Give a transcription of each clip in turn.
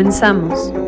Comenzamos.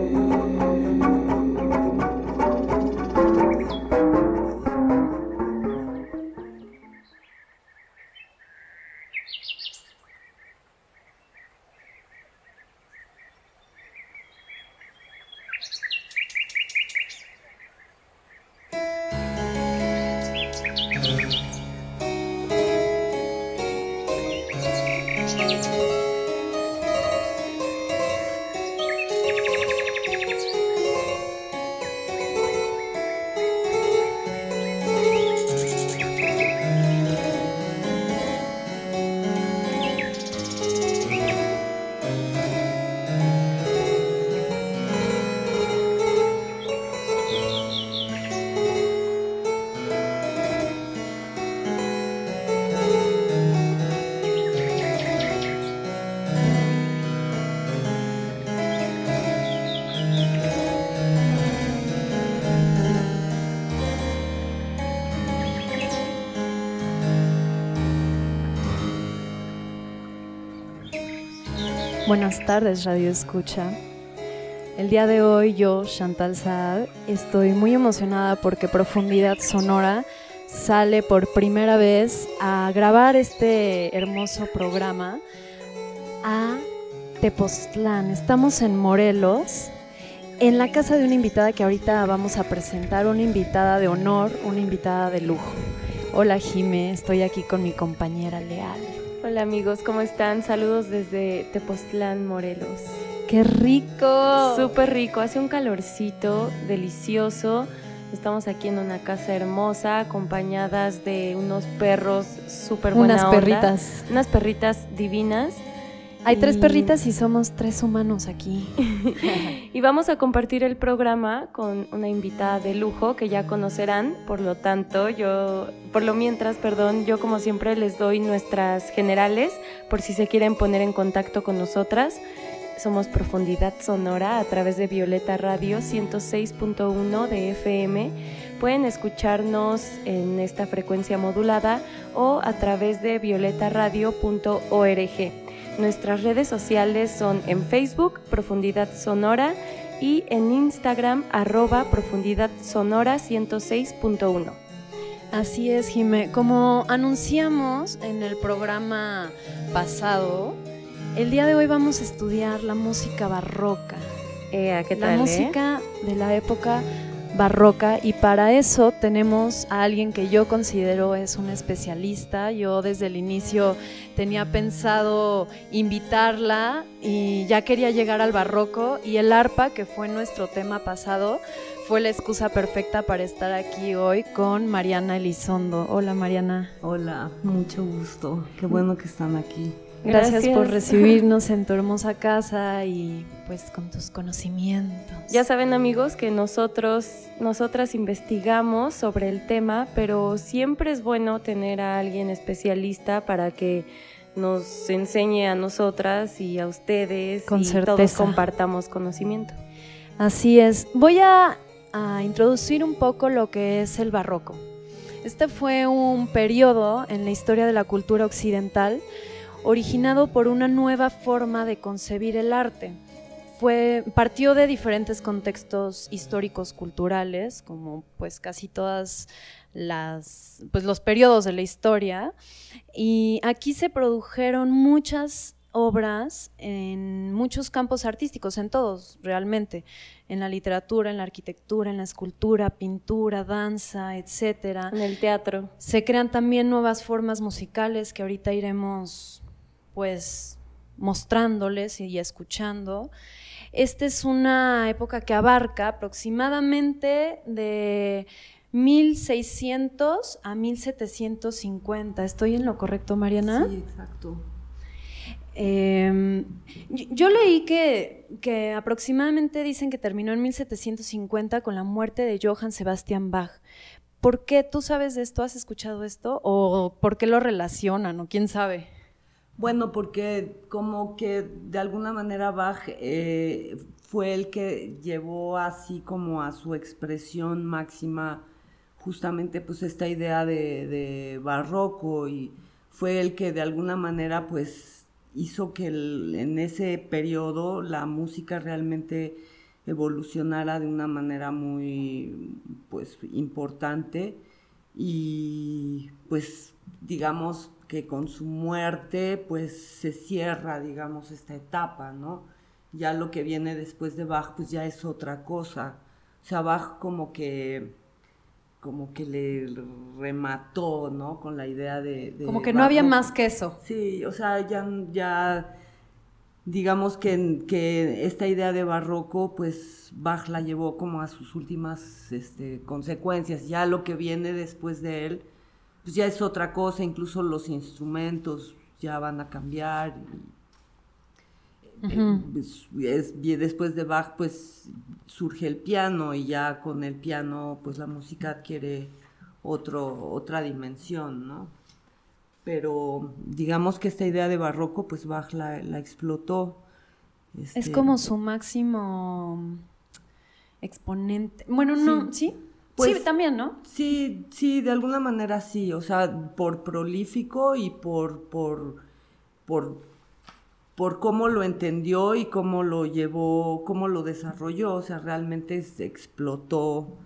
Buenas tardes, Radio Escucha. El día de hoy yo, Chantal Saad, estoy muy emocionada porque Profundidad Sonora sale por primera vez a grabar este hermoso programa a Tepoztlán. Estamos en Morelos, en la casa de una invitada que ahorita vamos a presentar, una invitada de honor, una invitada de lujo. Hola Jime, estoy aquí con mi compañera Leal. Hola amigos, ¿cómo están? Saludos desde Tepoztlán, Morelos. ¡Qué rico! Súper rico, hace un calorcito delicioso. Estamos aquí en una casa hermosa, acompañadas de unos perros súper buenas. Unas perritas. Unas perritas divinas. Hay tres perritas y somos tres humanos aquí. y vamos a compartir el programa con una invitada de lujo que ya conocerán, por lo tanto, yo, por lo mientras, perdón, yo como siempre les doy nuestras generales por si se quieren poner en contacto con nosotras. Somos Profundidad Sonora a través de Violeta Radio 106.1 de FM. Pueden escucharnos en esta frecuencia modulada o a través de violetaradio.org. Nuestras redes sociales son en Facebook, Profundidad Sonora, y en Instagram, arroba Profundidad Sonora 106.1. Así es, Jimé. Como anunciamos en el programa pasado, el día de hoy vamos a estudiar la música barroca. ¿qué tal, la eh? música de la época barroca y para eso tenemos a alguien que yo considero es un especialista. Yo desde el inicio tenía pensado invitarla y ya quería llegar al barroco y el arpa, que fue nuestro tema pasado, fue la excusa perfecta para estar aquí hoy con Mariana Elizondo. Hola Mariana. Hola, mucho gusto. Qué bueno que están aquí. Gracias, por recibirnos en tu hermosa casa y pues con tus conocimientos. Ya saben amigos que nosotros, nosotras investigamos sobre el tema, pero siempre es bueno tener a alguien especialista para que nos enseñe a nosotras y a ustedes Con y certeza. todos compartamos conocimiento. Así es. Voy a, a introducir un poco lo que es el barroco. Este fue un periodo en la historia de la cultura occidental originado por una nueva forma de concebir el arte. Fue, partió de diferentes contextos históricos culturales, como pues casi todas las pues los periodos de la historia, y aquí se produjeron muchas obras en muchos campos artísticos, en todos realmente, en la literatura, en la arquitectura, en la escultura, pintura, danza, etcétera. En el teatro. Se crean también nuevas formas musicales que ahorita iremos pues mostrándoles y escuchando. Esta es una época que abarca aproximadamente de 1600 a 1750. ¿Estoy en lo correcto, Mariana? Sí, exacto. Em, yo, leí que, que, aproximadamente dicen que terminó en 1750 con la muerte de Johann Sebastian Bach. ¿Por qué tú sabes de esto? ¿Has escuchado esto? ¿O por qué lo relacionan? ¿O quién sabe? Bueno, porque como que de alguna manera Bach eh, fue el que llevó así como a su expresión máxima justamente pues esta idea de, de barroco y fue el que de alguna manera pues hizo que en ese periodo la música realmente evolucionara de una manera muy pues importante y pues digamos que con su muerte pues se cierra digamos esta etapa no ya lo que viene después de Bach pues ya es otra cosa o sea Bach como que como que le remató, ¿no? Con la idea de... como que no había más que eso. Sí, o sea, ya, ya digamos que, que, esta idea de barroco, pues Bach la llevó como a sus últimas este, consecuencias. Ya lo que viene después de él, pues ya es otra cosa, incluso los instrumentos ya van a cambiar. Pues, es, después de Bach, pues surge el piano y ya con el piano, pues la música adquiere otro, otra dimensión, ¿no? Pero digamos que esta idea de barroco, pues Bach la, explotó. es este, como su máximo exponente. Bueno, no, ¿sí? Pues, sí, también, ¿no? Sí, sí, de alguna manera sí. O sea, por prolífico y por, por, por por cómo lo entendió y cómo lo llevó, cómo lo desarrolló, o sea, realmente se explotó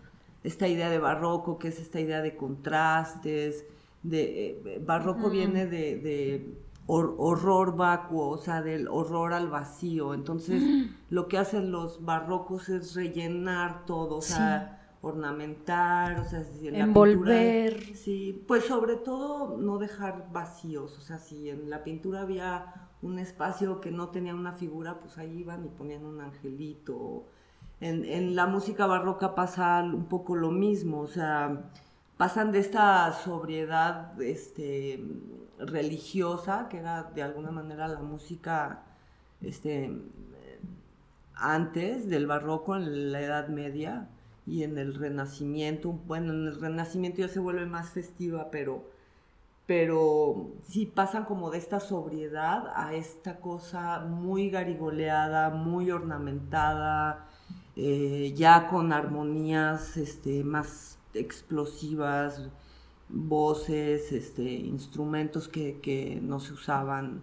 esta idea de barroco, que es esta idea de contrastes, de eh, barroco viene de, horror vacuo, o sea, del horror al vacío. Entonces, lo que hacen los barrocos es rellenar todo, o sea, ornamentar, o sea, en envolver. sí, pues sobre todo no dejar vacíos, o sea, si en la pintura había un espacio que no tenía una figura, pues ahí iban y ponían un angelito. En, la música barroca pasa un poco lo mismo, o sea, pasan de esta sobriedad este, religiosa, que era de alguna manera la música este, antes del barroco, en la Edad Media y en el Renacimiento. Bueno, en el Renacimiento ya se vuelve más festiva, pero pero sí pasan como de esta sobriedad a esta cosa muy garigoleada, muy ornamentada, eh, ya con armonías este, más explosivas, voces, este, instrumentos que, no se usaban.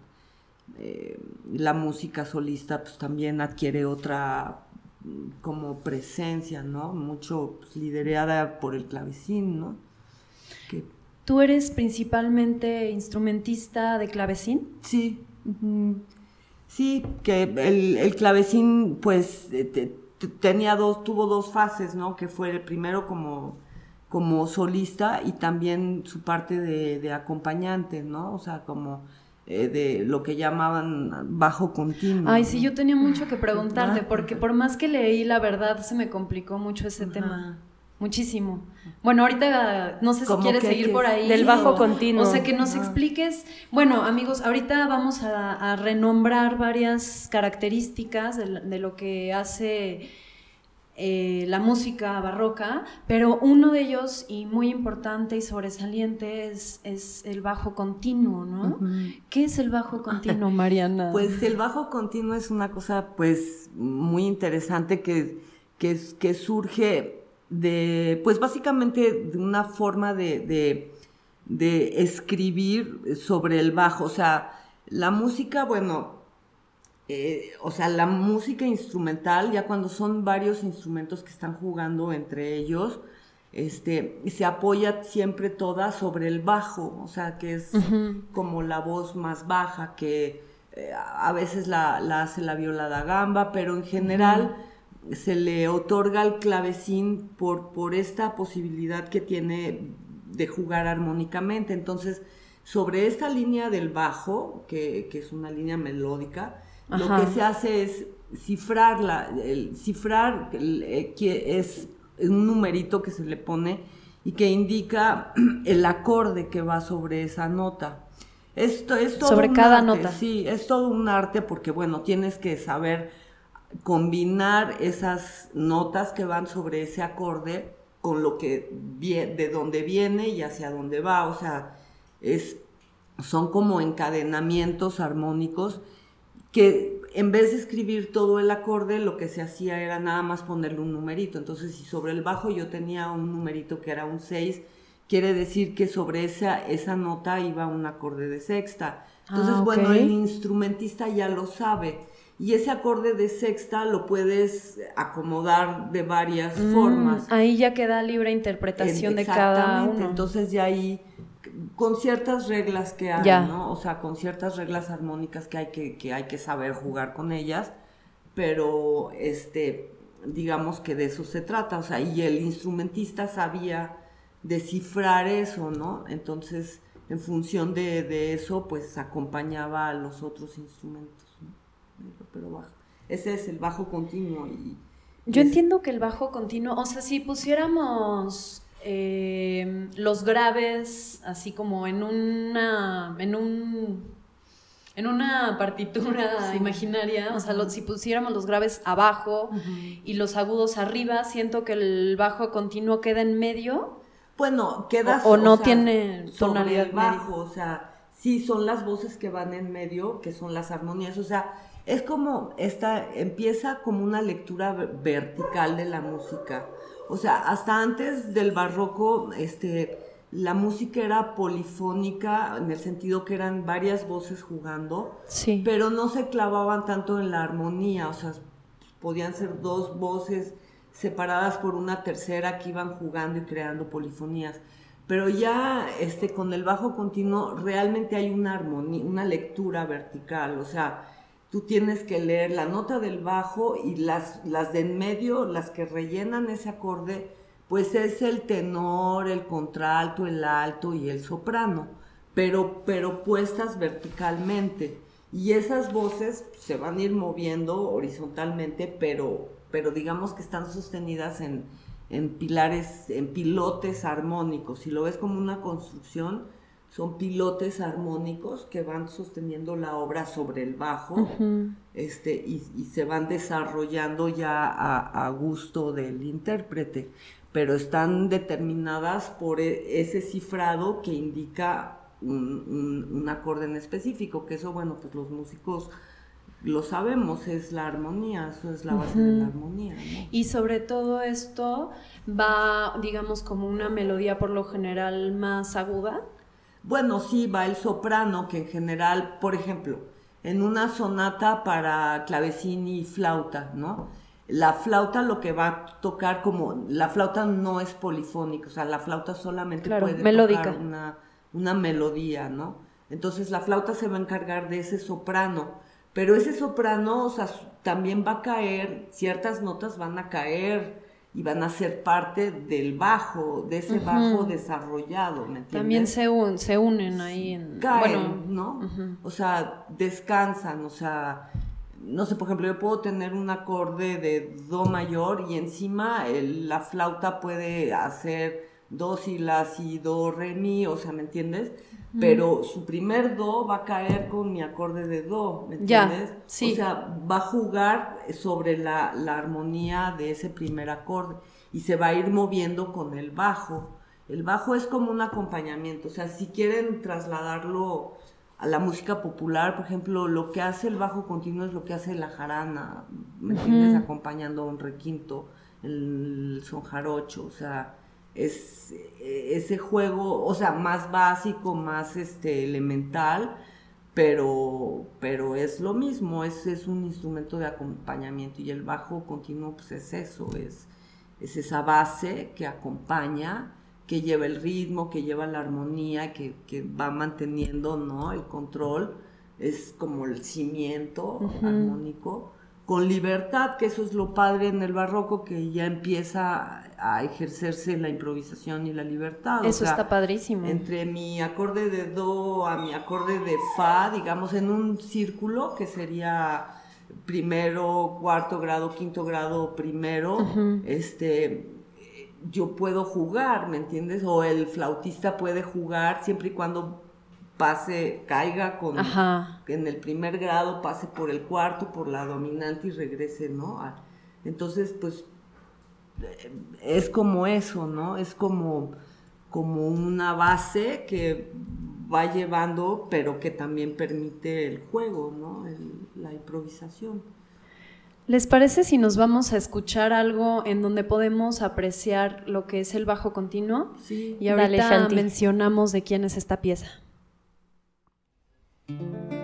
Eh, la música solista pues también adquiere otra como presencia, ¿no? Mucho pues, liderada por el clavecín, ¿no? ¿Tú eres principalmente instrumentista de clavecín? Sí. Sí, que el, clavecín, pues, tenía dos, tuvo dos fases, ¿no? Que fue el primero como, como solista y también su parte de, acompañante, ¿no? O sea, como eh, de lo que llamaban bajo continuo. Ay, sí, yo tenía mucho que preguntarte, porque por más que leí, la verdad se me complicó mucho ese tema. Muchísimo. Bueno, ahorita no sé si quieres seguir por ahí. Del bajo continuo. O sea, que nos expliques. Bueno, amigos, ahorita vamos a, renombrar varias características de, lo que hace eh, la música barroca, pero uno de ellos, y muy importante y sobresaliente, es, es el bajo continuo, ¿no? ¿Qué es el bajo continuo, Mariana? Pues el bajo continuo es una cosa, pues, muy interesante que, que, que surge de, pues básicamente de una forma de, escribir sobre el bajo. O sea, la música, bueno, eh, o sea, la música instrumental, ya cuando son varios instrumentos que están jugando entre ellos, este, se apoya siempre toda sobre el bajo, o sea, que es como la voz más baja, que eh, a veces la, hace la viola da gamba, pero en general se le otorga al clavecín por, por esta posibilidad que tiene de jugar armónicamente. Entonces, sobre esta línea del bajo, que, es una línea melódica, lo que se hace es cifrarla, el cifrar eh, que es un numerito que se le pone y que indica el acorde que va sobre esa nota. Esto es todo sobre cada nota. Sí, es todo un arte porque, bueno, tienes que saber combinar esas notas que van sobre ese acorde con lo que de dónde viene y hacia dónde va. O sea, es, son como encadenamientos armónicos que en vez de escribir todo el acorde, lo que se hacía era nada más ponerle un numerito. Entonces, si sobre el bajo yo tenía un numerito que era un 6, quiere decir que sobre esa, esa nota iba un acorde de sexta. Entonces, Ah, bueno, ok. el instrumentista ya lo sabe. Y ese acorde de sexta lo puedes acomodar de varias Mm, formas. ahí ya queda libre interpretación de cada uno. Entonces ya ahí, con ciertas reglas que hay, Ya. ¿no? O sea, con ciertas reglas armónicas que hay que, que hay que saber jugar con ellas, pero este, digamos que de eso se trata, o sea, y el instrumentista sabía descifrar eso, ¿no? Entonces, en función de, de eso, pues acompañaba a los otros instrumentos, ¿no? Pero bajo. Ese es el bajo continuo y... Yo es- entiendo que el bajo continuo, o sea, si pusiéramos eh, los graves así como en una, en un, en una partitura Sí. imaginaria, o sea, lo- si pusiéramos los graves abajo y los agudos arriba, siento que el bajo continuo queda en medio. Bueno, queda O- o no sea, tiene sobre tonalidad el bajo, o sea, sí son las voces que van en medio, que son las armonías, o sea, es como esta empieza como una lectura ve- vertical de la música. O sea, hasta antes del barroco, este la música era polifónica en el sentido que eran varias voces jugando, Sí. pero no se clavaban tanto en la armonía, o sea, podían ser dos voces separadas por una tercera que iban jugando y creando polifonías. Pero ya este, con el bajo continuo realmente hay una armonía, una lectura vertical, o sea, tú tienes que leer la nota del bajo y las, las de en medio, las que rellenan ese acorde, pues es el tenor, el contralto, el alto y el soprano, pero, pero puestas verticalmente. Y esas voces se van a ir moviendo horizontalmente, pero, pero digamos que están sostenidas en, en pilares, en pilotes armónicos. Si lo ves como una construcción, son pilotes armónicos que van sosteniendo la obra sobre el bajo este, y, y se van desarrollando ya a, a gusto del intérprete, pero están determinadas por e- ese cifrado que indica un, un- un acorde en específico, que eso, bueno, pues los músicos lo sabemos, es la armonía, eso es la base de la armonía, ¿no? Y sobre todo esto va, digamos, como una melodía por lo general más aguda. Bueno, sí, va el soprano, que en general, por ejemplo, en una sonata para clavecín y flauta, ¿no? La flauta lo que va a tocar como, la flauta no es polifónica, o sea, la flauta solamente Claro, puede melódica. tocar una, una melodía, ¿no? Entonces la flauta se va a encargar de ese soprano, pero ese soprano, o sea, también va a caer, ciertas notas van a caer y van a ser parte del bajo, de ese bajo desarrollado, ¿me entiendes? También se, un- se unen ahí en... caen, bueno, ¿no? O sea, descansan, o sea, no sé, por ejemplo, yo puedo tener un acorde de do mayor y encima el- la flauta puede hacer do si la si do re mi, o sea, ¿me entiendes? Pero su primer do va a caer con mi acorde de do, ¿me Ya, entiendes? sí. O sea, va a jugar sobre la, la armonía de ese primer acorde y se va a ir moviendo con el bajo. El bajo es como un acompañamiento, o sea, si quieren trasladarlo a la música popular, por ejemplo, lo que hace el bajo continuo es lo que hace la jarana, ¿me entiendes? Acompañando a un requinto, el son jarocho, o sea, es eh, ese juego, o sea, más básico, más este elemental, pero, pero es lo mismo, es, es un instrumento de acompañamiento y el bajo continuo pues es eso, es, es esa base que acompaña, que lleva el ritmo, que lleva la armonía, que, que va manteniendo ¿no? el control, es como el cimiento armónico, con libertad, que eso es lo padre en el barroco, que ya empieza a ejercerse la improvisación y la libertad. o Eso sea, está padrísimo. entre mi acorde de do a mi acorde de fa, digamos, en un círculo que sería primero, cuarto grado, quinto grado, primero, este, yo puedo jugar, ¿me entiendes? O el flautista puede jugar siempre y cuando pase, caiga con en el primer grado, pase por el cuarto, por la dominante y regrese, ¿no? Entonces, pues es como eso, ¿no? Es como, como una base que va llevando, pero que también permite el juego, ¿no? la improvisación. ¿Les parece si nos vamos a escuchar algo en donde podemos apreciar lo que es el bajo continuo? Sí. Y ahorita mencionamos de quién es esta pieza. Thank you.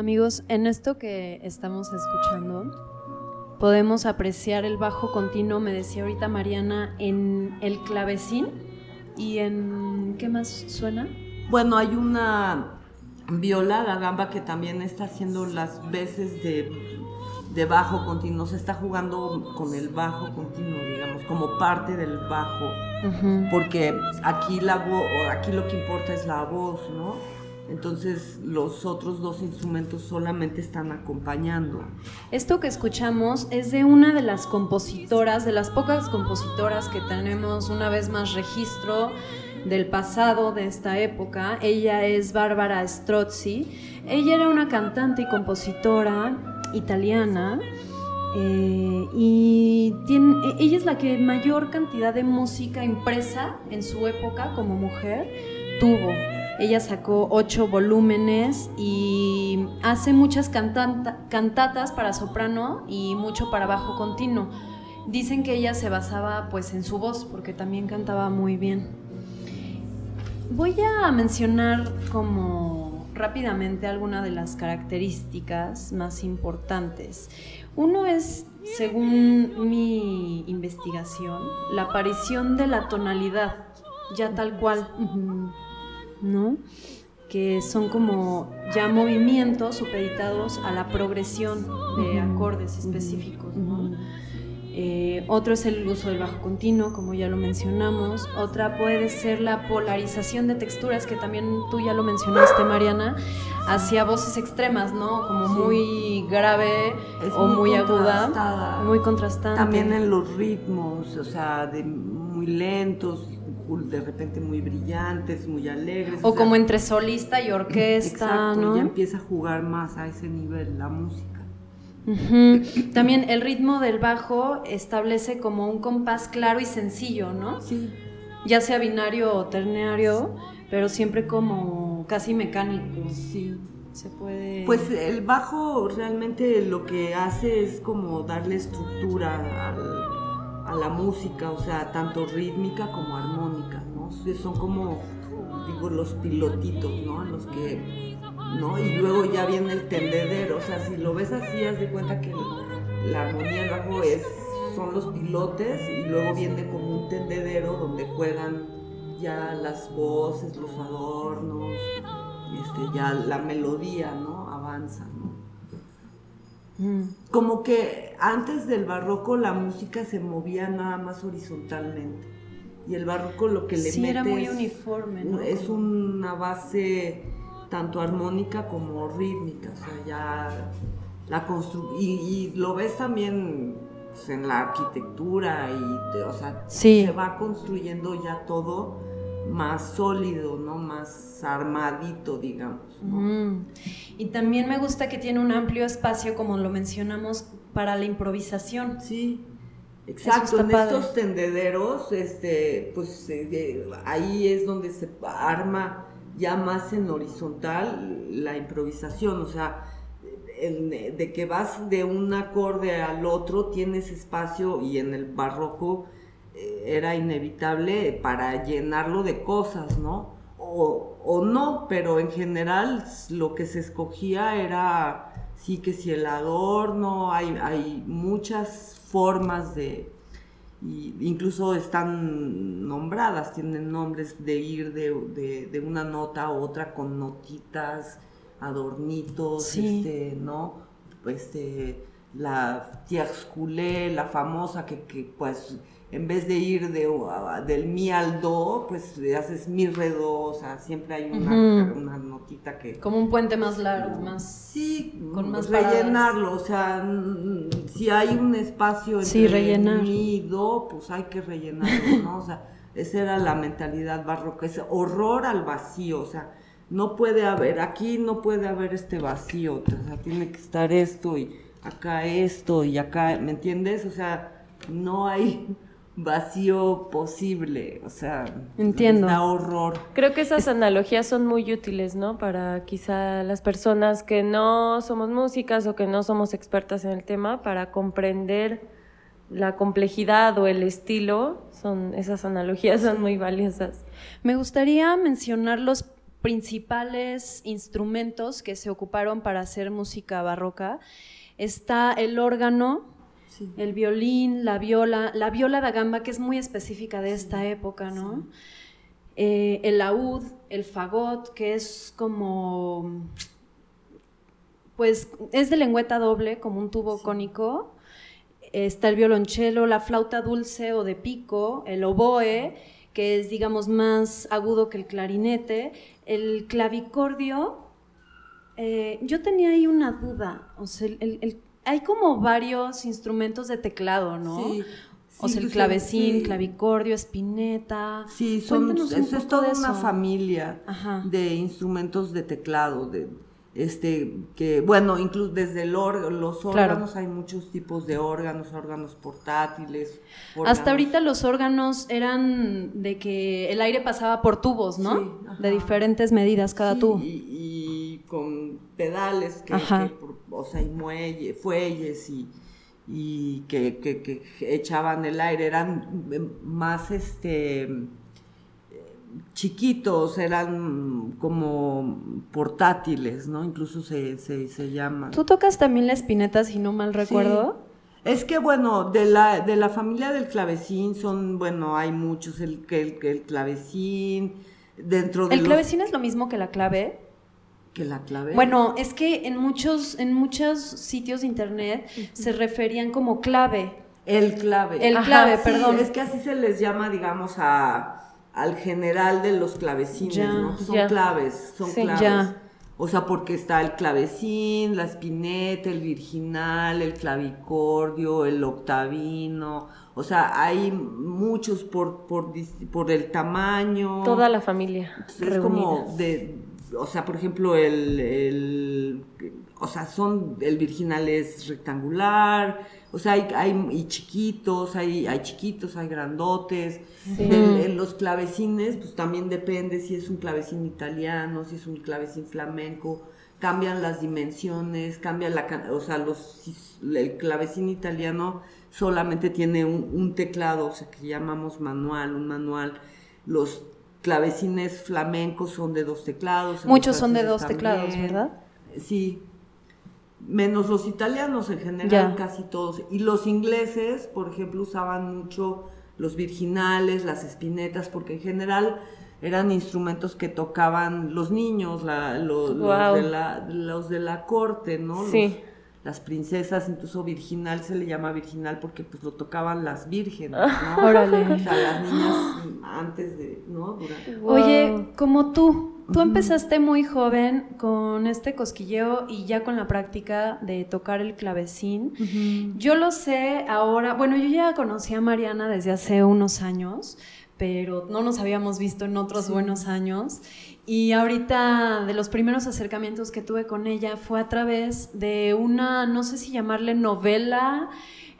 Amigos, en esto que estamos escuchando, podemos apreciar el bajo continuo, me decía ahorita Mariana, en el clavecín y en... ¿Qué más suena? Bueno, hay una viola, la gamba, que también está haciendo las veces de, bajo continuo, se está jugando con el bajo continuo, digamos, como parte del bajo, porque aquí, la aquí lo que importa es la voz, ¿no? Entonces los otros dos instrumentos solamente están acompañando. Esto que escuchamos es de una de las compositoras, de las pocas compositoras que tenemos una vez más registro del pasado de esta época. Ella es Bárbara Strozzi. Ella era una cantante y compositora italiana. Eh, y ella es la que mayor cantidad de música impresa en su época como mujer tuvo. Ella sacó ocho volúmenes y hace muchas cantatas para soprano y mucho para bajo continuo. Dicen que ella se basaba pues en su voz porque también cantaba muy bien. Voy a mencionar como rápidamente algunas de las características más importantes. Uno es, según mi investigación, la aparición de la tonalidad, ya tal cual. ¿No? que son como ya movimientos supeditados a la progresión de acordes específicos. Eh, otro es el uso del bajo continuo, como ya lo mencionamos. Otra puede ser la polarización de texturas, que también tú ya lo mencionaste, Mariana, hacia voces extremas, ¿no? Como muy grave o muy, aguda, muy contrastante. También en los ritmos, o sea, de muy lentos, de repente muy brillantes, muy alegres. O, como entre solista y orquesta, exacto, ya empieza a jugar más a ese nivel la música. También el ritmo del bajo establece como un compás claro y sencillo, ¿no? Sí. Ya sea binario o ternario, pero siempre como casi mecánico. Sí. Se puede. Pues el bajo realmente lo que hace es como darle estructura al a la música, o sea, tanto rítmica como armónica, ¿no? Son como, digo, los pilotitos, ¿no? Los que, ¿no? Y luego ya viene el tendedero, o sea, si lo ves así, haz de cuenta que la armonía bajo es, son los pilotes y luego viene como un tendedero donde juegan ya las voces, los adornos, este, ya la melodía, ¿no? Avanza, ¿no? Como que antes del barroco la música se movía nada más horizontalmente. Y el barroco lo que le sí, mete era muy uniforme, ¿no? es una base tanto armónica como rítmica. O sea, ya la constru y, lo ves también pues, en la arquitectura y, o sea, se va construyendo ya todo más sólido, ¿no? Más armadito, digamos. Y también me gusta que tiene un amplio espacio, como lo mencionamos, para la improvisación. Sí. Exacto, en estos tendederos, este, pues eh, ahí es donde se arma ya más en horizontal la improvisación, o sea, de que vas de un acorde al otro, tienes espacio y en el barroco eh, era inevitable para llenarlo de cosas, ¿no? O, no, pero en general lo que se escogía era, sí que si el adorno, hay, hay muchas formas de, incluso están nombradas, tienen nombres de ir de, una nota a otra con notitas, adornitos, este, ¿no? Eh, la tierce la famosa que, que pues en vez de ir de, del mi al do, pues haces mi re do, o sea, siempre hay una, notita que... Como un puente más largo, más... Sí, con más rellenarlo, o sea, si hay un espacio entre mi y do, pues hay que rellenarlo, ¿no? O sea, esa era la mentalidad barroca, ese horror al vacío, o sea, no puede haber, aquí no puede haber este vacío, o sea, tiene que estar esto y acá esto y acá, ¿me entiendes? O sea, no hay vacío posible, o sea, entiendo. Da horror. Creo que esas analogías son muy útiles, ¿no? Para quizá las personas que no somos músicas o que no somos expertas en el tema, para comprender la complejidad o el estilo, son esas analogías son muy valiosas. Me gustaría mencionar los principales instrumentos que se ocuparon para hacer música barroca. Está el órgano, el violín, la viola, la viola da gamba, que es muy específica de esta época, ¿no? Eh, el laúd, el fagot, que es como, pues es de lengüeta doble, como un tubo cónico. Está el violonchelo, la flauta dulce o de pico, el oboe, que es, digamos, más agudo que el clarinete. El clavicordio, eh, yo tenía ahí una duda. O sea, hay como varios instrumentos de teclado, ¿no? Sí. o sea, el clavecín, clavicordio, espineta. Sí, son, es toda una familia de instrumentos de teclado, de, este, que, bueno, incluso desde el los órganos, hay muchos tipos de órganos, órganos portátiles. Hasta ahorita los órganos eran de que el aire pasaba por tubos, ¿no? de diferentes medidas cada tubo. Y, con pedales, que, o sea, y muelle, fuelles y, y que, que echaban el aire, eran más, este chiquitos, eran como portátiles, ¿no? Incluso se, se, llaman. ¿Tú tocas también la espineta, si no mal recuerdo? Es que, bueno, de la, de la familia del clavecín son, bueno, hay muchos, el, el, el clavecín, dentro de ¿El clavecín es lo mismo que la clave? Que la clave. Bueno, es que en muchos, en muchos sitios de internet se referían como clave. El clave. El clave, perdón. Es que así se les llama, digamos, a al general de los clavecines, ¿no? Son claves, son claves. O sea, porque está el clavecín, la espineta, el virginal, el clavicordio, el octavino. O sea, hay muchos por, por, por el tamaño. Toda la familia. Es como de, o sea, por ejemplo, el, el, o sea, son, el virginal es rectangular, o sea, hay, hay y chiquitos, hay, hay chiquitos, hay grandotes. en los clavecines, pues también depende si es un clavecín italiano, si es un clavecín flamenco. Cambian las dimensiones, cambia la... O sea, los, el clavecín italiano solamente tiene un, teclado, o sea, que llamamos manual, un manual. Los clavecines flamencos son de dos teclados. Muchos son de dos teclados, ¿verdad? Sí, menos los italianos en general, casi todos. Y los ingleses, por ejemplo, usaban mucho los virginales, las espinetas, porque en general eran instrumentos que tocaban los niños, los, de la, los, de la, corte, ¿no? Sí las princesas, incluso virginal se le llama virginal porque pues lo tocaban las vírgenes, ¿no? Órale. O sea, las niñas antes de, ¿no? Oye, como tú, tú empezaste muy joven con este cosquilleo y ya con la práctica de tocar el clavecín. Yo lo sé ahora, bueno, yo ya conocí a Mariana desde hace unos años, pero no nos habíamos visto en otros buenos años. Y ahorita de los primeros acercamientos que tuve con ella fue a través de una, no sé si llamarle novela,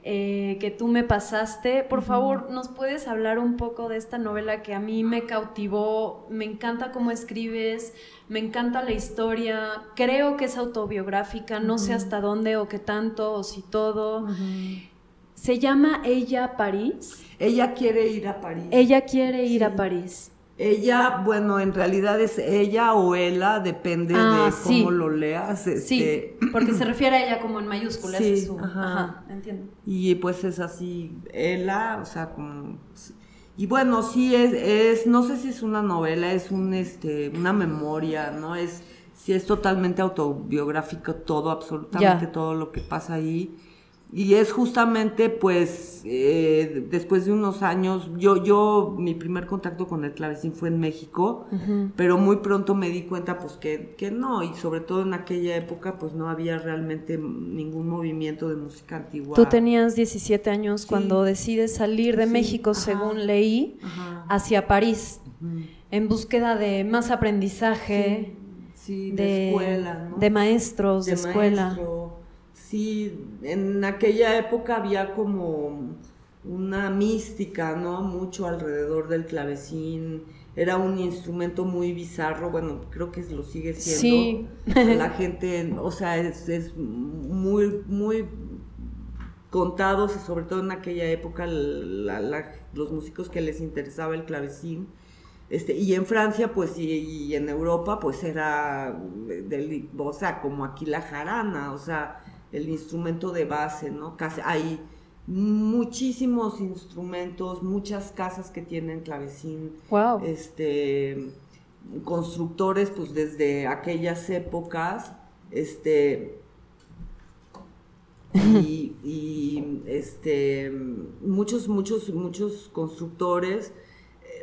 eh, que tú me pasaste. Por favor, ¿nos puedes hablar un poco de esta novela que a mí me cautivó? Me encanta cómo escribes, me encanta la historia, creo que es autobiográfica, no sé hasta dónde o qué tanto o si todo. Se llama Ella París. Ella quiere ir a París. Ella quiere ir a París. Ella, bueno, en realidad es ella o ella, depende ah, de cómo lo leas. sí, este, porque se refiere a ella como en mayúsculas. Sí, ajá. entiendo. Y pues es así, ella, o sea, como... Y bueno, sí, es, es, no sé si es una novela, es un, este, una memoria, ¿no? Es, sí es totalmente autobiográfico todo, absolutamente todo lo que pasa ahí. Y es justamente, pues, eh, después de unos años, yo, yo, mi primer contacto con el clavecín fue en México, pero muy pronto me di cuenta, pues, que, que no, y sobre todo en aquella época, pues, no había realmente ningún movimiento de música antigua. Tú tenías 17 años cuando decides salir de México, según leí, hacia París, en búsqueda de más aprendizaje, de, escuela, ¿no? de maestros, de, escuela. Sí, en aquella época había como una mística, ¿no? Mucho alrededor del clavecín. Era un instrumento muy bizarro, bueno, creo que lo sigue siendo. Sí. La gente, o sea, es, muy, muy contados, sobre todo en aquella época, los músicos que les interesaba el clavecín. Este, y en Francia, pues, y, en Europa, pues era, del, o sea, como aquí la jarana, o sea, el instrumento de base, ¿no? hay muchísimos instrumentos, muchas casas que tienen clavecín. Wow. Este, constructores, pues desde aquellas épocas, este, y, este, muchos, muchos, muchos constructores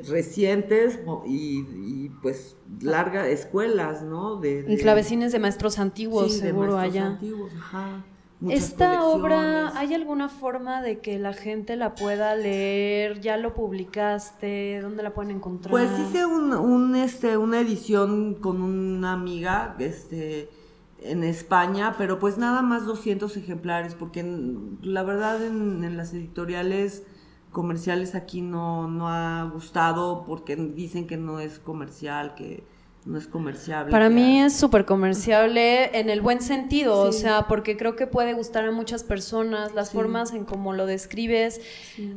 recientes y, pues largas escuelas, ¿no? De, y clavecines de maestros antiguos, seguro de allá. Antiguos, ajá. Esta obra, ¿hay alguna forma de que la gente la pueda leer? ¿Ya lo publicaste? ¿Dónde la pueden encontrar? Pues hice un, este, una edición con una amiga este, en España, pero pues nada más 200 ejemplares, porque la verdad en, las editoriales comerciales aquí no, no ha gustado porque dicen que no es comercial, que no es comerciable. Para mí es súper comerciable en el buen sentido, o sea, porque creo que puede gustar a muchas personas, las formas en cómo lo describes.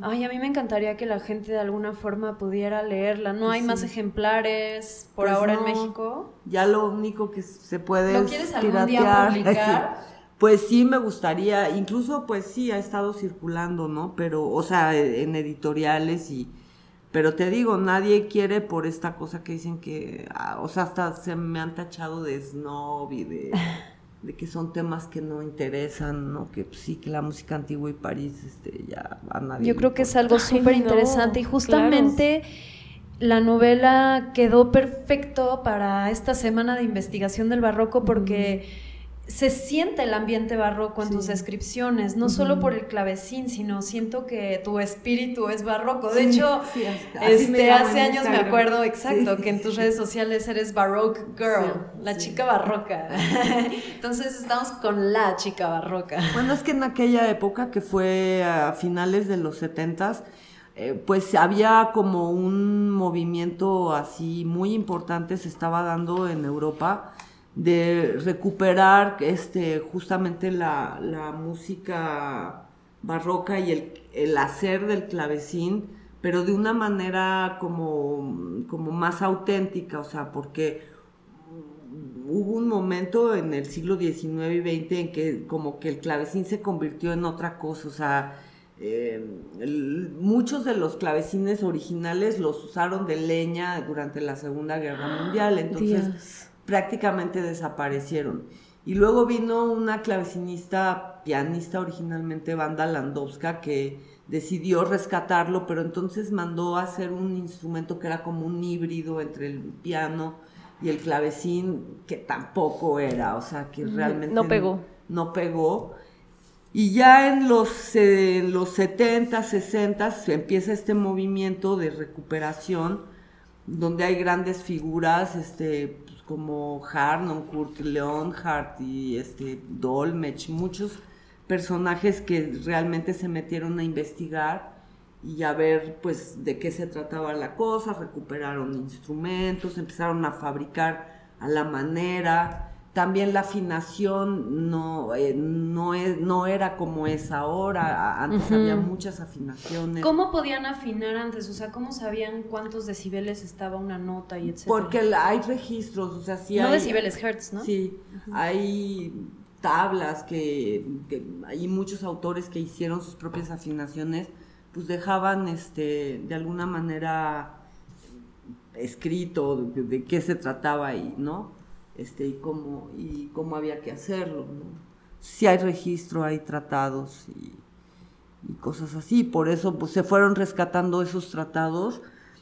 Ay, a mí me encantaría que la gente de alguna forma pudiera leerla. ¿No hay más ejemplares por pues ahora en México? Ya lo único que se puede ¿Lo quieres algún día publicar? Pues sí me gustaría, incluso pues sí ha estado circulando, ¿no? Pero, o sea, en editoriales y pero te digo, nadie quiere por esta cosa que dicen que, ah, o sea, hasta se me han tachado de snob y de, que son temas que no interesan, ¿no? Que sí, que la música antigua y París, este, ya a nadie. Yo creo que es algo súper interesante y justamente la novela quedó perfecto para esta semana de investigación del barroco porque se siente el ambiente barroco en tus descripciones, no solo por el clavecín, sino siento que tu espíritu es barroco. De hecho, este, hace años me acuerdo exacto que en tus redes sociales eres Baroque Girl, la chica barroca. Entonces estamos con la chica barroca. Bueno, es que en aquella época que fue a finales de los setentas, eh, pues había como un movimiento así muy importante se estaba dando en Europa de recuperar este, justamente la, música barroca y el, el, hacer del clavecín, pero de una manera como, como más auténtica, o sea, porque hubo un momento en el siglo XIX y XX en que como que el clavecín se convirtió en otra cosa, o sea, eh, muchos de los clavecines originales los usaron de leña durante la Segunda Guerra Mundial, entonces prácticamente desaparecieron. Y luego vino una clavecinista, pianista originalmente, Banda Landowska, que decidió rescatarlo, pero entonces mandó a hacer un instrumento que era como un híbrido entre el piano y el clavecín, que tampoco era, o sea, que realmente... No pegó. No, pegó. Y ya en los, en los 70, 60 empieza este movimiento de recuperación, donde hay grandes figuras, este, como Harnon, Kurt Leonhardt y este Dolmech, muchos personajes que realmente se metieron a investigar y a ver pues de qué se trataba la cosa, recuperaron instrumentos, empezaron a fabricar a la manera, también la afinación no, eh, no, es, no era como es ahora, antes había muchas afinaciones. ¿Cómo podían afinar antes? O sea, ¿cómo sabían cuántos decibeles estaba una nota y etcétera? Porque hay registros, o sea, sí no hay... decibeles, hertz, ¿no? Sí, hay tablas que, hay muchos autores que hicieron sus propias afinaciones, pues dejaban este, de alguna manera escrito de, de qué se trataba ahí, ¿no? Este, y, cómo, y cómo había que hacerlo. Si hay registro, hay tratados y, cosas así. Por eso pues, se fueron rescatando esos tratados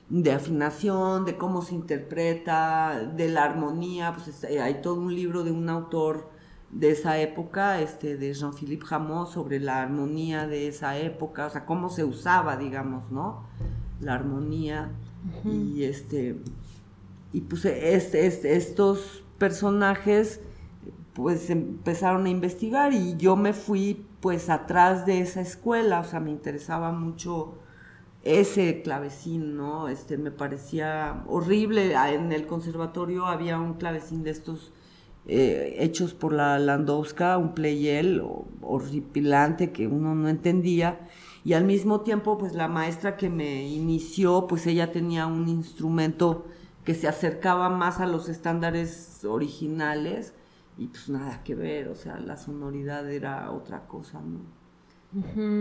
de afinación, de cómo se interpreta, de la armonía. Pues, este, hay todo un libro de un autor de esa época, este, de Jean-Philippe Rameau, sobre la armonía de esa época, o sea, cómo se usaba, digamos, ¿no? La armonía. Y este y pues este, este, estos personajes pues empezaron a investigar y yo me fui pues atrás de esa escuela, o sea, me interesaba mucho ese clavecín, ¿no? Este me parecía horrible. En el conservatorio había un clavecín de estos eh, hechos por la Landowska, un playel horripilante que uno no entendía. Y al mismo tiempo, pues la maestra que me inició, pues ella tenía un instrumento que se acercaba más a los estándares originales y pues nada que ver, o sea, la sonoridad era otra cosa, ¿no?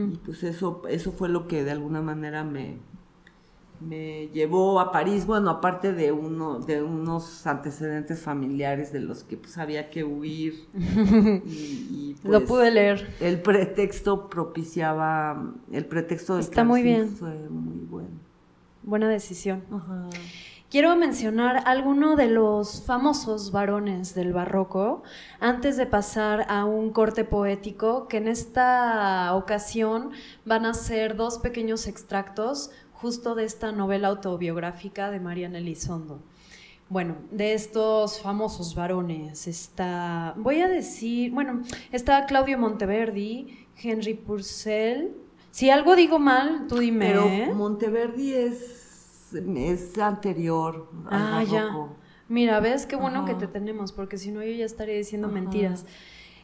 Y pues eso, eso fue lo que de alguna manera me, me llevó a París, bueno, aparte de uno, de unos antecedentes familiares de los que pues había que huir. y, lo pues, pude leer. El pretexto propiciaba, el pretexto del Está muy bien. fue muy bueno. buena decisión. Quiero mencionar alguno de los famosos varones del barroco antes de pasar a un corte poético que en esta ocasión van a ser dos pequeños extractos justo de esta novela autobiográfica de Mariana Elizondo. Bueno, de estos famosos varones está, voy a decir, bueno, está Claudio Monteverdi, Henry Purcell. Si algo digo mal, tú dime. Pero ¿eh? Monteverdi es es anterior al ah, Ya. Mira, ves qué bueno que te tenemos, porque si no yo ya estaría diciendo mentiras.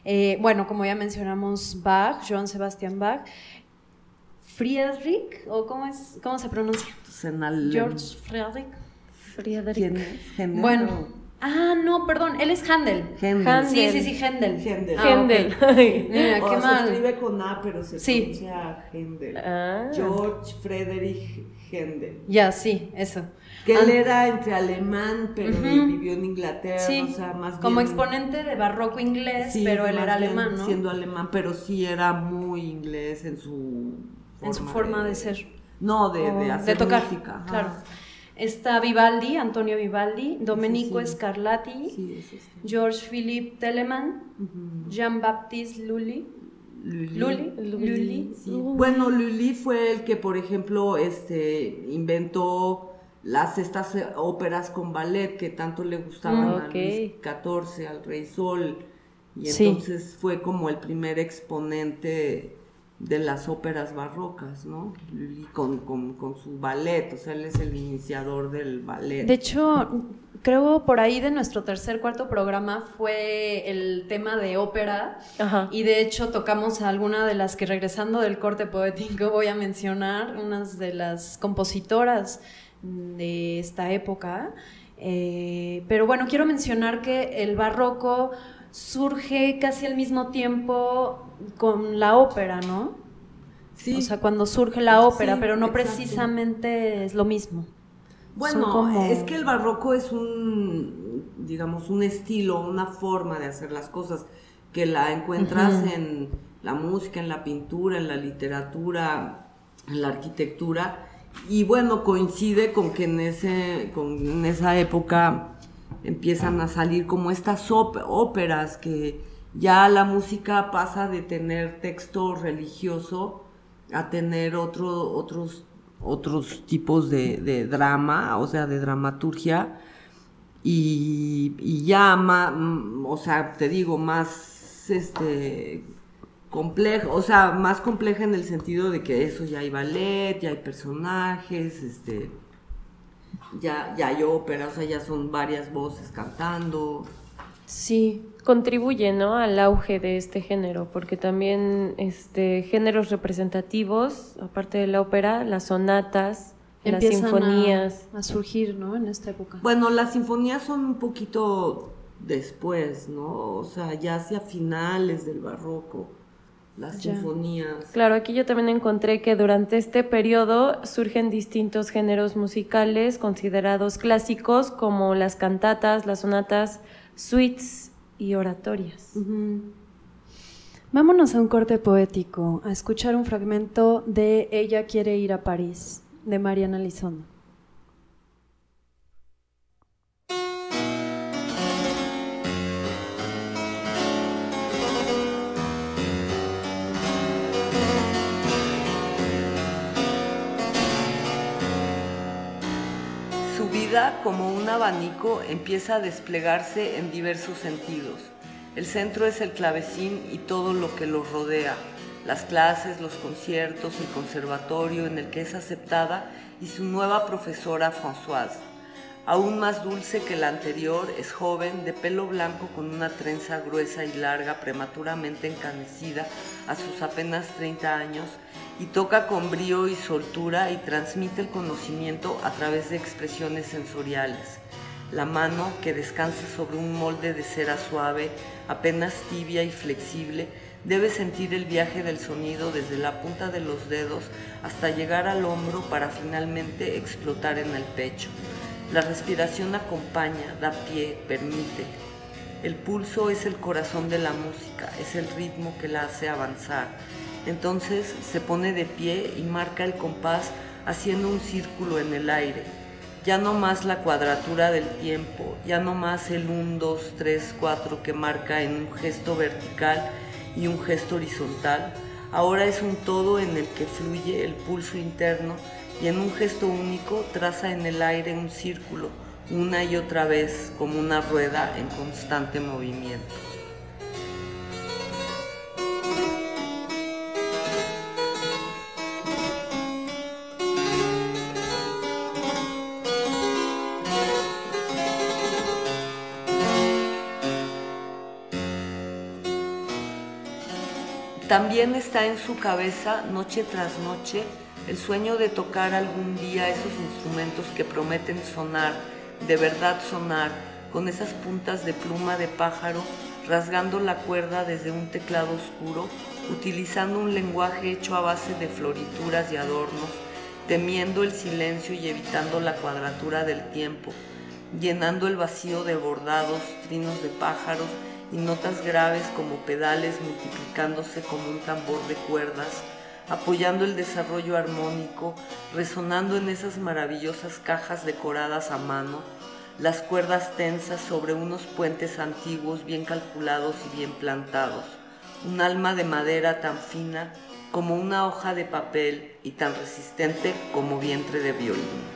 Eh, bueno, como ya mencionamos, Bach, Joan Sebastian Bach, Friedrich, o cómo es, cómo se pronuncia? George Friedrich. Friedrich. Bueno. Ah, no, perdón, él es Handel. Handel. Sí, sí, sí, Handel. Handel. Ah, Mira, qué mal. Se escribe con A, pero se sí. pronuncia Handel. Ah. George Ya, sí, eso. Que él era entre alemán, pero vivió en Inglaterra, o sea, más Como exponente de barroco inglés, pero él era alemán, ¿no? Siendo alemán, pero sí era muy inglés en su forma, en su forma de, ser. No, de, de hacer tocar, música. Claro. Está Vivaldi, Antonio Vivaldi, Domenico Scarlatti, George Philippe Telemann, Jean-Baptiste Lully, Luli. Bueno, Luli fue el que, por ejemplo, este, inventó las estas óperas con ballet que tanto le gustaban a Luis XIV, al Rey Sol. Y entonces fue como el primer exponente de las óperas barrocas, ¿no? Lully con, con, su ballet, o sea, él es el iniciador del ballet. De hecho, creo por ahí de nuestro tercer, cuarto programa fue el tema de ópera y de hecho tocamos a alguna de las que regresando del corte poético voy a mencionar, unas de las compositoras de esta época. Eh, pero bueno, quiero mencionar que el barroco surge casi al mismo tiempo con la ópera, ¿no? Sí. O sea, cuando surge la ópera, pero no precisamente es lo mismo. Bueno, es que el barroco es un, digamos, un estilo, una forma de hacer las cosas que la encuentras en la música, en la pintura, en la literatura, en la arquitectura. Y bueno, coincide con que en, ese, con, en esa época empiezan a salir como estas óperas que ya la música pasa de tener texto religioso a tener otro, otros otros tipos de, drama, o sea, de dramaturgia, y, ya, más, mm, o sea, te digo, más, este, complejo, o sea, más compleja en el sentido de que eso ya hay ballet, ya hay personajes, este, ya, ya hay ópera, o sea, ya son varias voces cantando. Sí, contribuye ¿no? al auge de este género, porque también este, géneros representativos, aparte de la ópera, las sonatas, las sinfonías. A, surgir ¿no? en esta época. Bueno, las sinfonías son un poquito después, ¿no? O sea, ya hacia finales del barroco. Las sinfonías. Claro, aquí yo también encontré que durante este periodo surgen distintos géneros musicales considerados clásicos como las cantatas, las sonatas, suites y oratorias. Vámonos a un corte poético, a escuchar un fragmento de Ella quiere ir a París, de Mariana Lizondo. Como un abanico empieza a desplegarse en diversos sentidos. El centro es el clavecín y todo lo que lo rodea, las clases, los conciertos, el conservatorio en el que es aceptada y su nueva profesora Françoise. Aún más dulce que la anterior, es joven, de pelo blanco con una trenza gruesa y larga, prematuramente encanecida a sus apenas 30 años, y toca con brío y soltura y transmite el conocimiento a través de expresiones sensoriales. La mano, que descansa sobre un molde de cera suave, apenas tibia y flexible, debe sentir el viaje del sonido desde la punta de los dedos hasta llegar al hombro para finalmente explotar en el pecho. La respiración acompaña, da pie, permite. El pulso es el corazón de la música, es el ritmo que la hace avanzar entonces se pone de pie y marca el compás haciendo un círculo en el aire. Ya no más la cuadratura del tiempo, ya no más el 1, 2, 3, 4 que marca en un gesto vertical y un gesto horizontal. Ahora es un todo en el que fluye el pulso interno y en un gesto único traza en el aire un círculo una y otra vez como una rueda en constante movimiento. También está en su cabeza noche tras noche el sueño de tocar algún día esos instrumentos que prometen sonar de verdad sonar con esas puntas de pluma de pájaro rasgando la cuerda desde un teclado oscuro, utilizando un lenguaje hecho a base de florituras y adornos, temiendo el silencio y evitando la cuadratura del tiempo, llenando el vacío de bordados, trinos de pájaros y notas graves como pedales multiplicándose como un tambor de cuerdas, apoyando el desarrollo armónico, resonando en esas maravillosas cajas decoradas a mano, las cuerdas tensas sobre unos puentes antiguos bien calculados y bien plantados, un alma de madera tan fina como una hoja de papel y tan resistente como vientre de violín.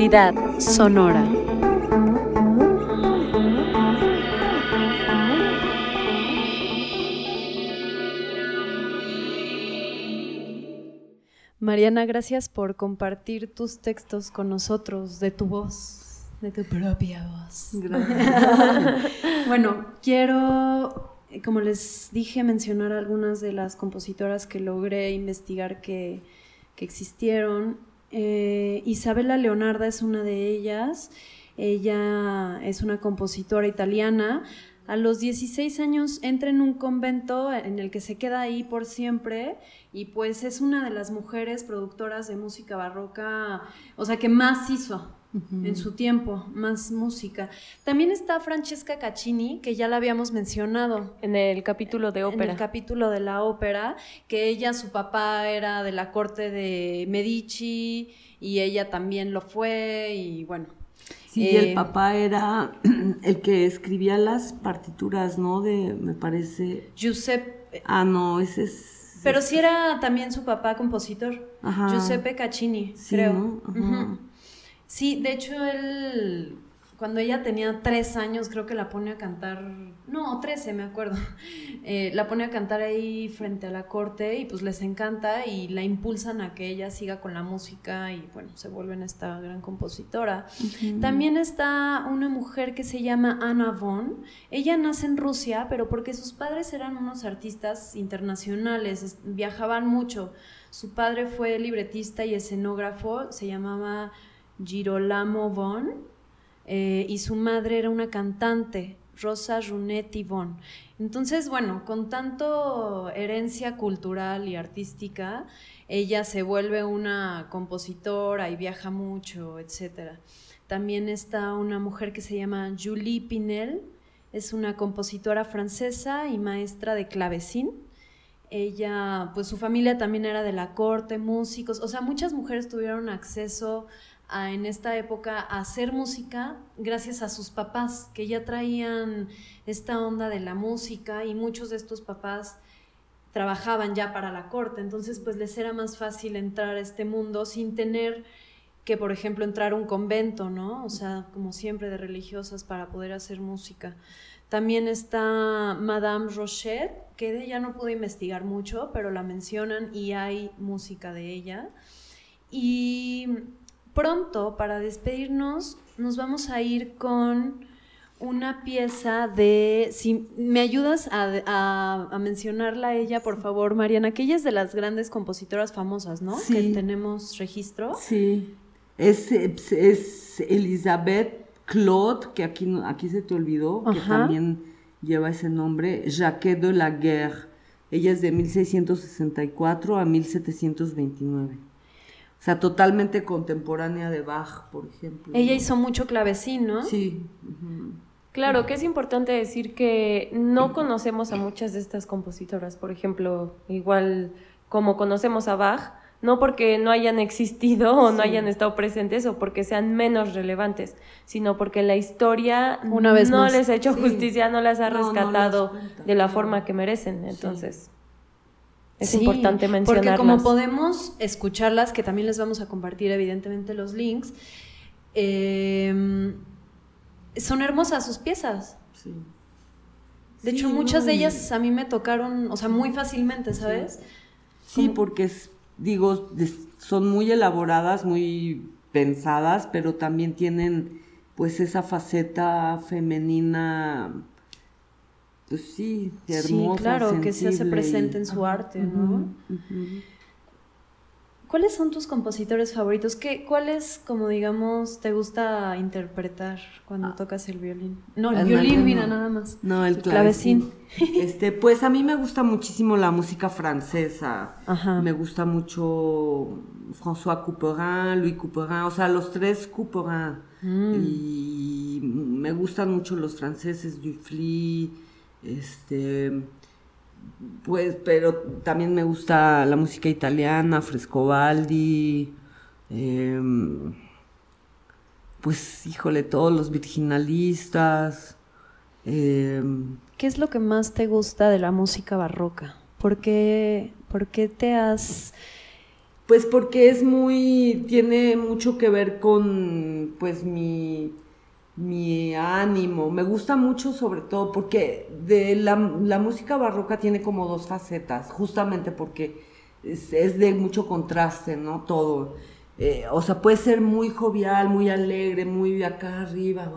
Profundidad sonora. Mariana, gracias por compartir tus textos con nosotros, de tu voz, de tu propia voz. Gracias. bueno, quiero como les dije, mencionar algunas de las compositoras que logré investigar que, existieron. Eh, Isabella Leonarda es una de ellas. Ella es una compositora italiana. A los 16 años entra en un convento en el que se queda ahí por siempre y pues es una de las mujeres productoras de música barroca, o sea, que más hizo en su tiempo, más música. También está Francesca Caccini, que ya la habíamos mencionado. En el capítulo de ópera. En el capítulo de la ópera, que ella, su papá era de la corte de Medici y ella también lo fue y bueno. Sí, el eh, papá era el que escribía las partituras, ¿no? De, me parece... Giuseppe. Ah, no, ese es... Pero sí era también su papá compositor. Giuseppe Caccini, creo. Sí, de hecho él, cuando ella tenía tres años, creo que la pone a cantar, no, trece, me acuerdo, eh, la pone a cantar ahí frente a la corte y pues les encanta y la impulsan a que ella siga con la música y bueno, se vuelven esta gran compositora. También está una mujer que se llama Anna Von. Ella nace en Rusia, pero porque sus padres eran unos artistas internacionales, viajaban mucho. Su padre fue libretista y escenógrafo, se llamaba Girolamo Von, eh, y su madre era una cantante, Rosa Runetti Von. Entonces, bueno, con tanto herencia cultural y artística, ella se vuelve una compositora y viaja mucho, etc. También está una mujer que se llama Julie Pinel, es una compositora francesa y maestra de clavecín. Ella, pues su familia también era de la corte, músicos, o sea, muchas mujeres tuvieron acceso en esta época hacer música gracias a sus papás, que ya traían esta onda de la música y muchos de estos papás trabajaban ya para la corte, entonces pues les era más fácil entrar a este mundo sin tener que, por ejemplo, entrar a un convento, ¿no? O sea, como siempre de religiosas para poder hacer música. También está Madame Rochette, que de ella no pude investigar mucho, pero la mencionan y hay música de ella. Y pronto, para despedirnos, nos vamos a ir con una pieza de, si me ayudas a, mencionarla a ella, por favor, Mariana, que ella es de las grandes compositoras famosas, ¿no? Sí. Que tenemos registro. Sí, es, es Elizabeth Claude, que aquí, aquí se te olvidó, que también lleva ese nombre, Jacques de la Guerre. Ella es de 1664 a 1729. O sea, totalmente contemporánea de Bach, por ejemplo. Ella hizo mucho clavecín, ¿no? Sí. Claro, que es importante decir que no conocemos a muchas de estas compositoras, por ejemplo, igual como conocemos a Bach, no porque no hayan existido o no hayan estado presentes o porque sean menos relevantes, sino porque la historia Una vez no les ha hecho justicia, no las ha rescatado de la forma que merecen. Entonces, es importante mencionarlas. Porque como podemos escucharlas, que también les vamos a compartir evidentemente los links, eh, son hermosas sus piezas. Sí. De hecho, muchas de ellas a mí me tocaron, o sea, muy fácilmente, ¿sabes? Sí, porque digo, son muy elaboradas, muy pensadas, pero también tienen pues esa faceta femenina pues sí, hermosa. Sí, claro, que se hace presente en su arte, ¿no? ¿Cuáles son tus compositores favoritos? ¿Qué, ¿Cuáles, como digamos, te gusta interpretar cuando ah. tocas el violín? No, el, violín, mira, nada más. No, el, clavecín. Este, pues a mí me gusta muchísimo la música francesa. Ajá. Me gusta mucho François Couperin, Louis Couperin, o sea, los tres Couperin. Mm. Y me gustan mucho los franceses, Dufly, este, pues, pero también me gusta la música italiana, Frescobaldi, em, pues, híjole, todos los virginalistas. Em, ¿Qué es lo que más te gusta de la música barroca? ¿Por qué, ¿Por qué te has...? Pues porque es muy, tiene mucho que ver con, pues, mi mi ánimo. Me gusta mucho sobre todo porque de la, música barroca tiene como dos facetas, justamente porque es, de mucho contraste, ¿no? Todo. Eh, o sea, puede ser muy jovial, muy alegre, muy acá arriba,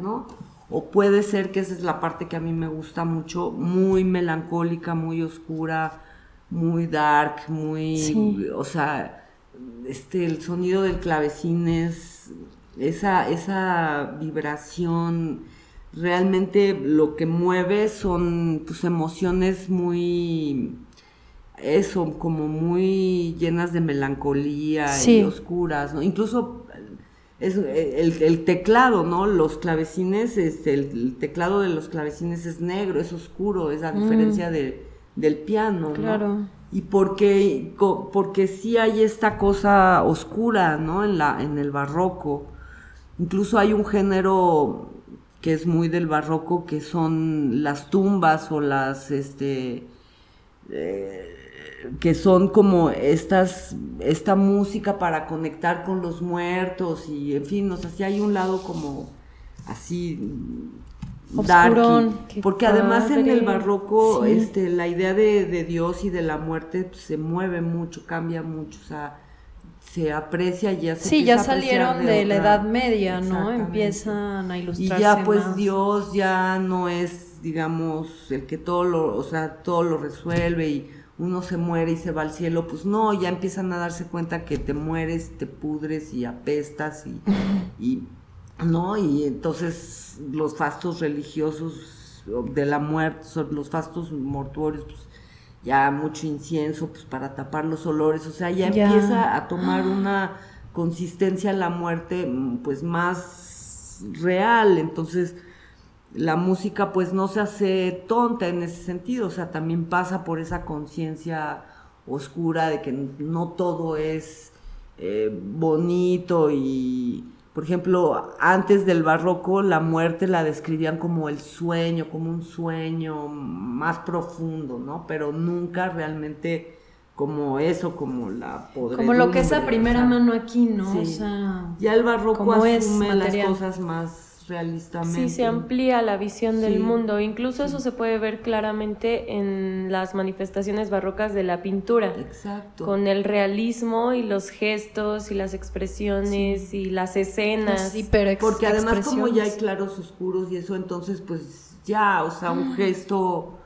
¿no? o puede ser que esa es la parte que a mí me gusta mucho, muy melancólica, muy oscura, muy dark, muy, o sea, este, el sonido del clavecín es esa, esa vibración, realmente lo que mueve son tus emociones muy, eso, como muy llenas de melancolía y oscuras, ¿no? Incluso es el, teclado, ¿no? Los clavecines, este, el, teclado de los clavecines es negro, es oscuro, es a mm. diferencia de, del piano, claro. Y porque, porque sí hay esta cosa oscura, ¿no? En, la, en el barroco. Incluso hay un género que es muy del barroco, que son las tumbas o las, este, eh, que son como estas, esta música para conectar con los muertos y, en fin, o sea, sí hay un lado como así. Porque además en el barroco, este, la idea de, Dios y de la muerte pues, se mueve mucho, cambia mucho, o sea, se aprecia ya se Sí, ya salieron de, la Edad Media, ¿no? Empiezan a ilustrarse Y ya pues Dios ya no es, digamos, el que todo lo, o sea, todo lo resuelve y uno se muere y se va al cielo, pues no, ya empiezan a darse cuenta que te mueres, te pudres y apestas y, y ¿no? Y entonces los fastos religiosos de la muerte, los fastos mortuorios, pues ya mucho incienso pues para tapar los olores, o sea, ya, empieza a tomar una consistencia la muerte pues más real, entonces la música pues no se hace tonta en ese sentido, o sea, también pasa por esa conciencia oscura de que no todo es eh, bonito y por ejemplo, antes del barroco la muerte la describían como el sueño, como un sueño más profundo, ¿no? Pero nunca realmente como eso, como la podredumbre. Como lo que es a primera mano aquí, ¿no? O sea, ya el barroco asume las cosas más realistamente. Sí, se amplía la visión del mundo. Incluso eso se puede ver claramente en las manifestaciones barrocas de la pintura. Exacto. Con el realismo y los gestos y las expresiones y las escenas. Porque además como ya hay claros oscuros y eso, entonces pues ya, o sea, un gesto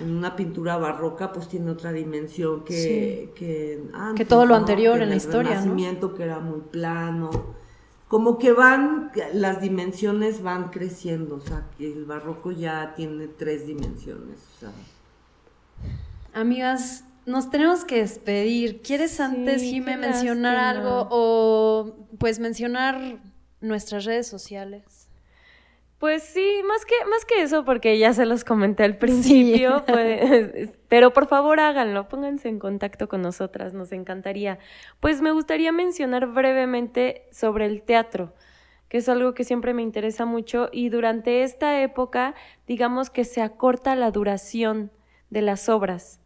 en una pintura barroca pues tiene otra dimensión que, que, que todo lo anterior en la historia. El Renacimiento que era muy plano como que van, las dimensiones van creciendo, o sea, que el barroco ya tiene tres dimensiones. Amigas, nos tenemos que despedir. ¿Quieres antes, Jime, mencionar algo o pues mencionar nuestras redes sociales? Pues sí, más que, más que eso, porque ya se los comenté al principio, pues, pero por favor háganlo, pónganse en contacto con nosotras, nos encantaría. Pues me gustaría mencionar brevemente sobre el teatro, que es algo que siempre me interesa mucho y durante esta época, digamos que se acorta la duración de las obras.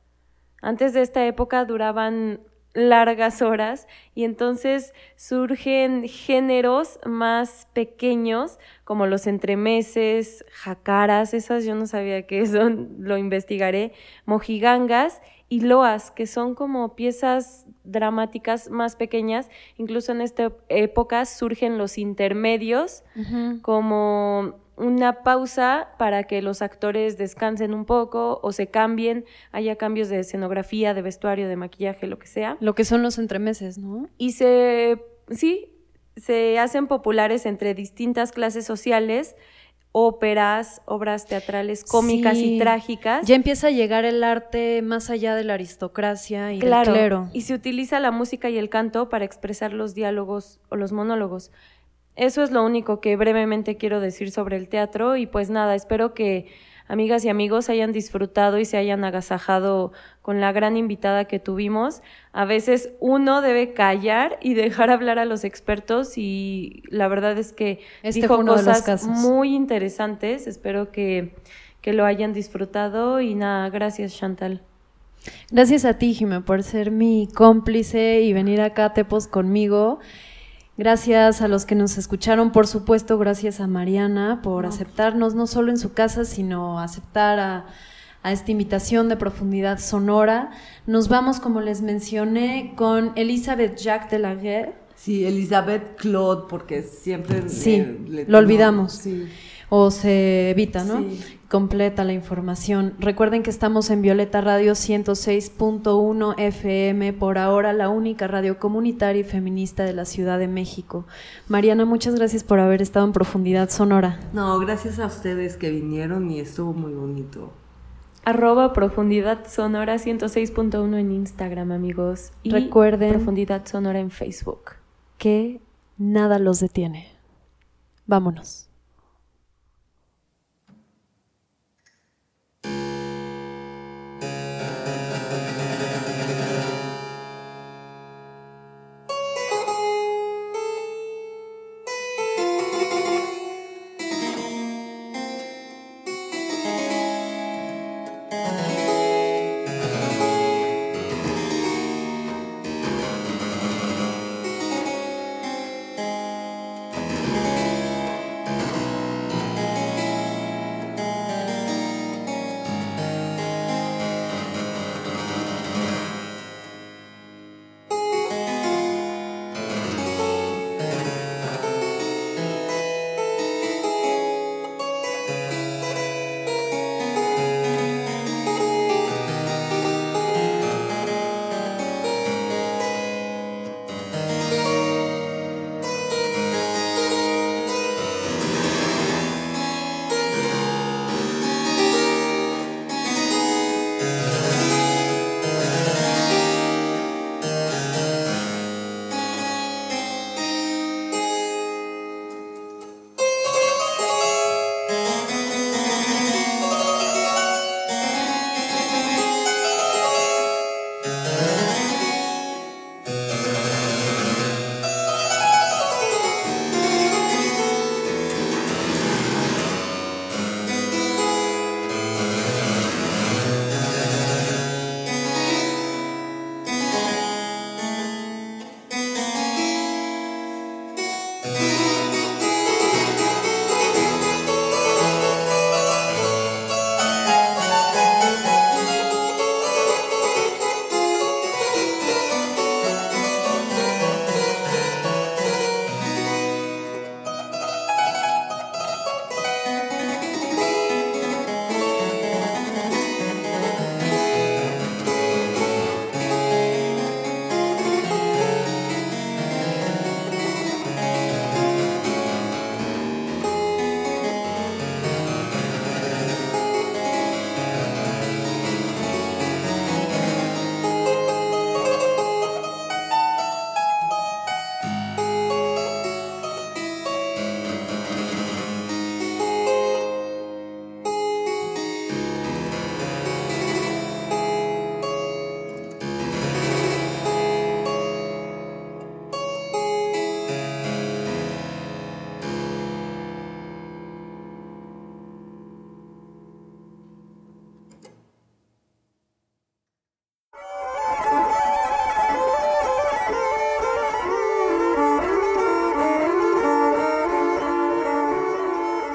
Antes de esta época duraban largas horas y entonces surgen géneros más pequeños como los entremeses, jacaras, esas yo no sabía qué son, lo investigaré, mojigangas y loas, que son como piezas dramáticas más pequeñas. Incluso en esta época surgen los intermedios como una pausa para que los actores descansen un poco o se cambien, haya cambios de escenografía, de vestuario, de maquillaje, lo que sea. Lo que son los entremeses, ¿no? Y se, sí, se hacen populares entre distintas clases sociales, óperas, obras teatrales cómicas y trágicas. Ya empieza a llegar el arte más allá de la aristocracia y del clero. Y se utiliza la música y el canto para expresar los diálogos o los monólogos. Eso es lo único que brevemente quiero decir sobre el teatro y pues nada, espero que amigas y amigos hayan disfrutado y se hayan agasajado con la gran invitada que tuvimos. A veces uno debe callar y dejar hablar a los expertos y la verdad es que este dijo cosas muy interesantes. Espero que, que lo hayan disfrutado y nada, gracias Chantal. Gracias a ti, Jimé, por ser mi cómplice y venir acá a Tepos conmigo. Gracias a los que nos escucharon, por supuesto, gracias a Mariana por aceptarnos no solo en su casa, sino aceptar a, esta invitación de profundidad sonora. Nos vamos, como les mencioné, con Elizabeth Jacques de la Guerre. Sí, Elizabeth Claude, porque siempre sí, lo olvidamos. Sí. o se evita, ¿no? Completa la información. Recuerden que estamos en Violeta Radio 106.1 FM, por ahora la única radio comunitaria y feminista de la Ciudad de México. Mariana, muchas gracias por haber estado en Profundidad Sonora. No, gracias a ustedes que vinieron y estuvo muy bonito. Arroba Profundidad Sonora 106.1 en Instagram, amigos. Y Recuerden Profundidad Sonora en Facebook. Que nada los detiene. Vámonos.